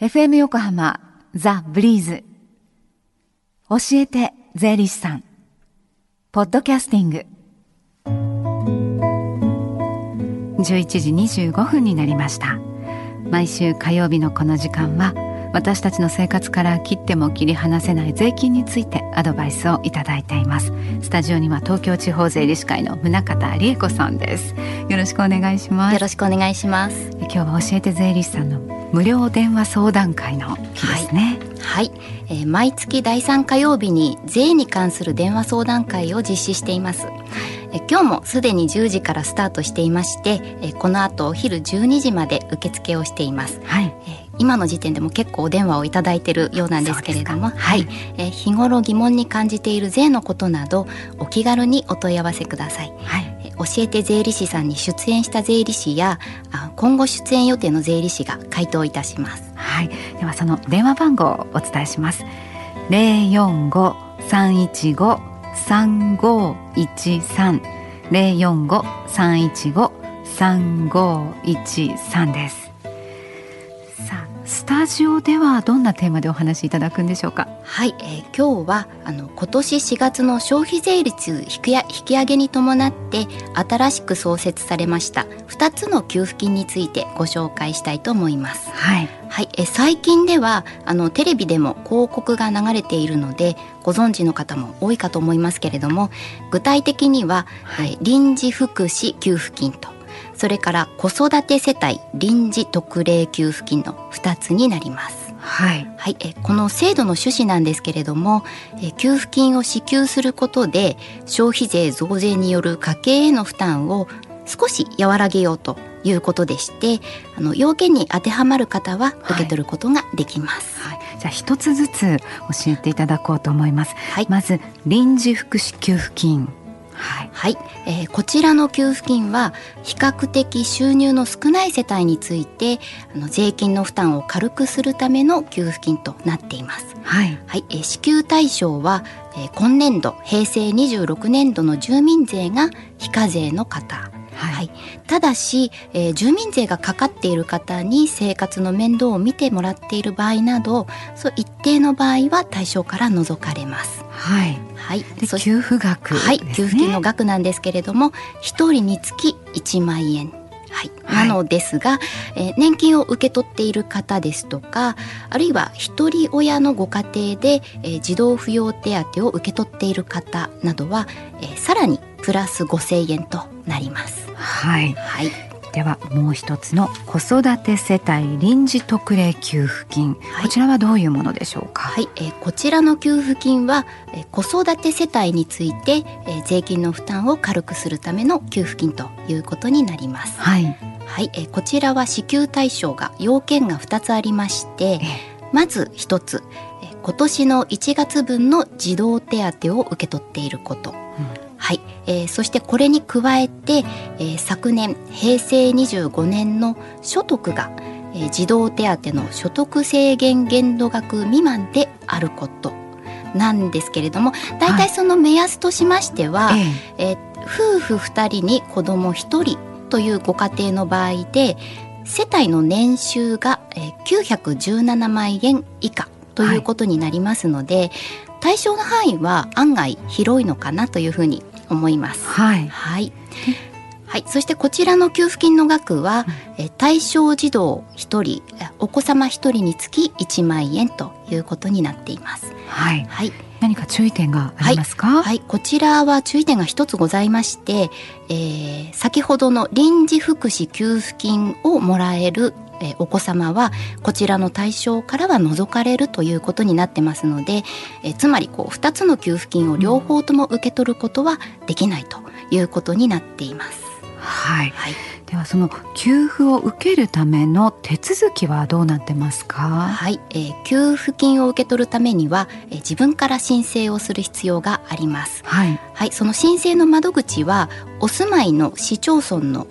FM 横浜ザ・ブリーズ。教えて税理士さん。ポッドキャスティング。11時25分になりました。毎週火曜日のこの時間は私たちの生活から切っても切り離せない税金についてアドバイスをいただいています。スタジオには東京地方税理士会の宗方理恵子さんです。よろしくお願いします。よろしくお願いします。今日は教えて税理士さんの無料電話相談会の日ですね。はい、はい、えー、毎月第3火曜日に税に関する電話相談会を実施しています。え今日もすでに10時からスタートしていましてえこの後お昼12時まで受付をしています、はい。え今の時点でも結構お電話をいただいているようなんですけれども、はい、え日頃疑問に感じている税のことなどお気軽にお問い合わせください、はい、教えて税理士さんに出演した税理士や今後出演予定の税理士が回答いたします。はい。ではその電話番号をお伝えします。零四五三一五三五一三。零四五三一五三五一三です。タジオではどんなテーマでお話しいただくんでしょうか？はい、えー、今日はあの今年4月の消費税率引き引き上げに伴って新しく創設されました2つの給付金についてご紹介したいと思います。はい、はい、え最近ではあのテレビでも広告が流れているのでご存知の方も多いかと思いますけれども具体的には、はい、え臨時福祉給付金とそれから子育て世帯臨時特例給付金の2つになります。はい、はい、えこの制度の趣旨なんですけれどもえ給付金を支給することで消費税増税による家計への負担を少し和らげようということでしてあの要件に当てはまる方は受け取ることができます。はい、はい、じゃあ一つずつ教えていただこうと思います。はい、まず臨時福祉給付金はい、はい、えー、こちらの給付金は比較的収入の少ない世帯についてあの税金の負担を軽くするための給付金となっています。はい、はい、えー、支給対象は、えー、今年度平成26年度の住民税が非課税の方。はい、はい、ただし、えー、住民税がかかっている方に生活の面倒を見てもらっている場合などそう一定の場合は対象から除かれます。はい、はい、給付額、ね、はい、給付金の額なんですけれども一人につき1万円はい、なのですが、えー、年金を受け取っている方ですとかあるいは一人親のご家庭で、えー、児童扶養手当を受け取っている方などは、えー、さらにプラス5,000円となります。はい、はい。ではもう一つの子育て世帯臨時特例給付金、はい、こちらはどういうものでしょうか？はい、えー、こちらの給付金は、えー、子育て世帯について、えー、税金の負担を軽くするための給付金ということになります。はい、はい、えー、こちらは支給対象が要件が2つありまして、まず1つ、えー、今年の1月分の児童手当を受け取っていること、うん。はい、えー、そしてこれに加えて、えー、昨年平成25年の所得が、えー、児童手当の所得制限限度額未満であること。なんですけれども大体その目安としましては、はい、えー、夫婦2人に子供1人というご家庭の場合で世帯の年収が、えー、917万円以下ということになりますので、はい、対象の範囲は案外広いのかなというふうに思います。はい、はい。はい、そしてこちらの給付金の額は、うん、対象児童1人お子様1人につき1万円ということになっています。はい、はい、何か注意点がありますか、はい、はい、こちらは注意点が一つございまして、えー、先ほどの臨時福祉給付金をもらえるえお子様はこちらの対象からは除かれるということになってますので、えつまりこう2つの給付金を両方とも受け取ることはできないということになっています。はい、はい、ではその給付を受けるための手続きはどうなってますか？はい、えー、給付金を受け取るためには、えー、自分から申請をする必要があります。はい、はい、その申請の窓口はお住まいの市町村の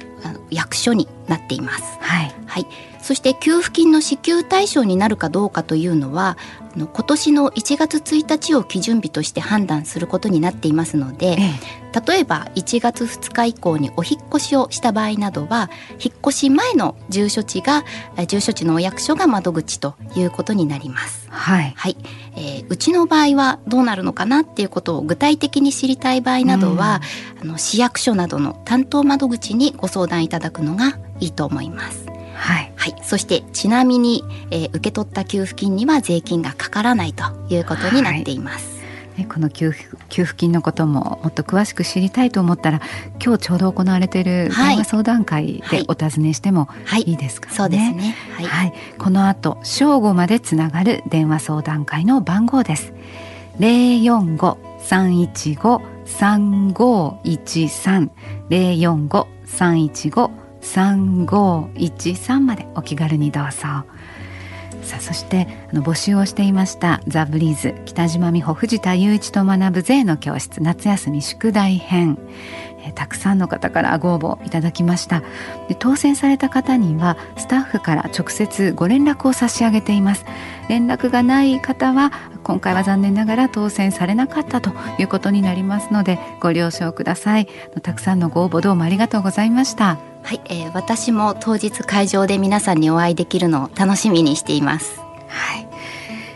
役所になっています。はい、はい。そして給付金の支給対象になるかどうかというのは今年の1月1日を基準日として判断することになっていますので、ええ、例えば1月2日以降にお引越しをした場合などは引っ越し前の住所地が住所地のお役所が窓口ということになります。はい、はいえー、うちの場合はどうなるのかなっていうことを具体的に知りたい場合などは、うん、あの市役所などの担当窓口にご相談いただくのがいいと思います。はい、はい、そしてちなみに、えー、受け取った給付金には税金がかからないということになっています。はい、この給付給付金のことももっと詳しく知りたいと思ったら今日ちょうど行われている電話相談会でお尋ねしてもい。いですか、ね？はい、そうですね、はい。この後正午までつながる電話相談会の番号です。045-315-3513 045-315-3513 3513までお気軽にどうぞ。さあそしてあの募集をしていました「ザ・ブリーズ北島美穂藤田雄一と学ぶ税の教室夏休み宿題編」えたくさんの方からご応募いただきました。で当選された方にはスタッフから直接ご連絡を差し上げています。連絡がない方は今回は残念ながら当選されなかったということになりますのでご了承ください。たくさんのご応募どうもありがとうございました。はい、えー、私も当日会場で皆さんにお会いできるのを楽しみにしています。はい、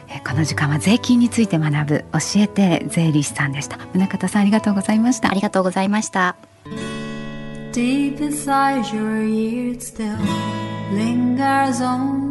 えー、この時間は税金について学ぶ教えて税理士さんでした。宗像さんありがとうございました。ありがとうございました。Deep inside your ears still lingers on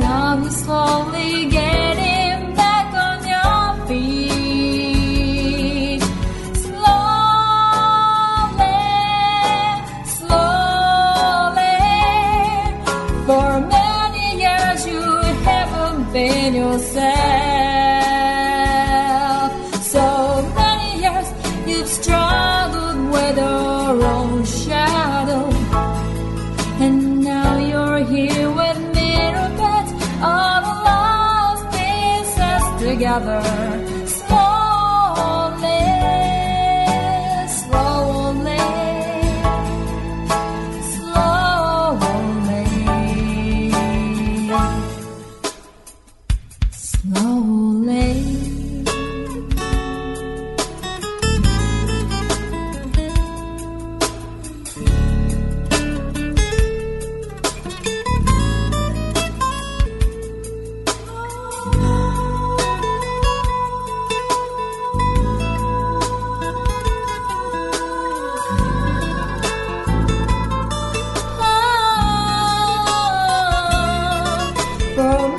Now you're slowly getting back on your feet. Slowly, slowly. For many years you have been yourself. another. from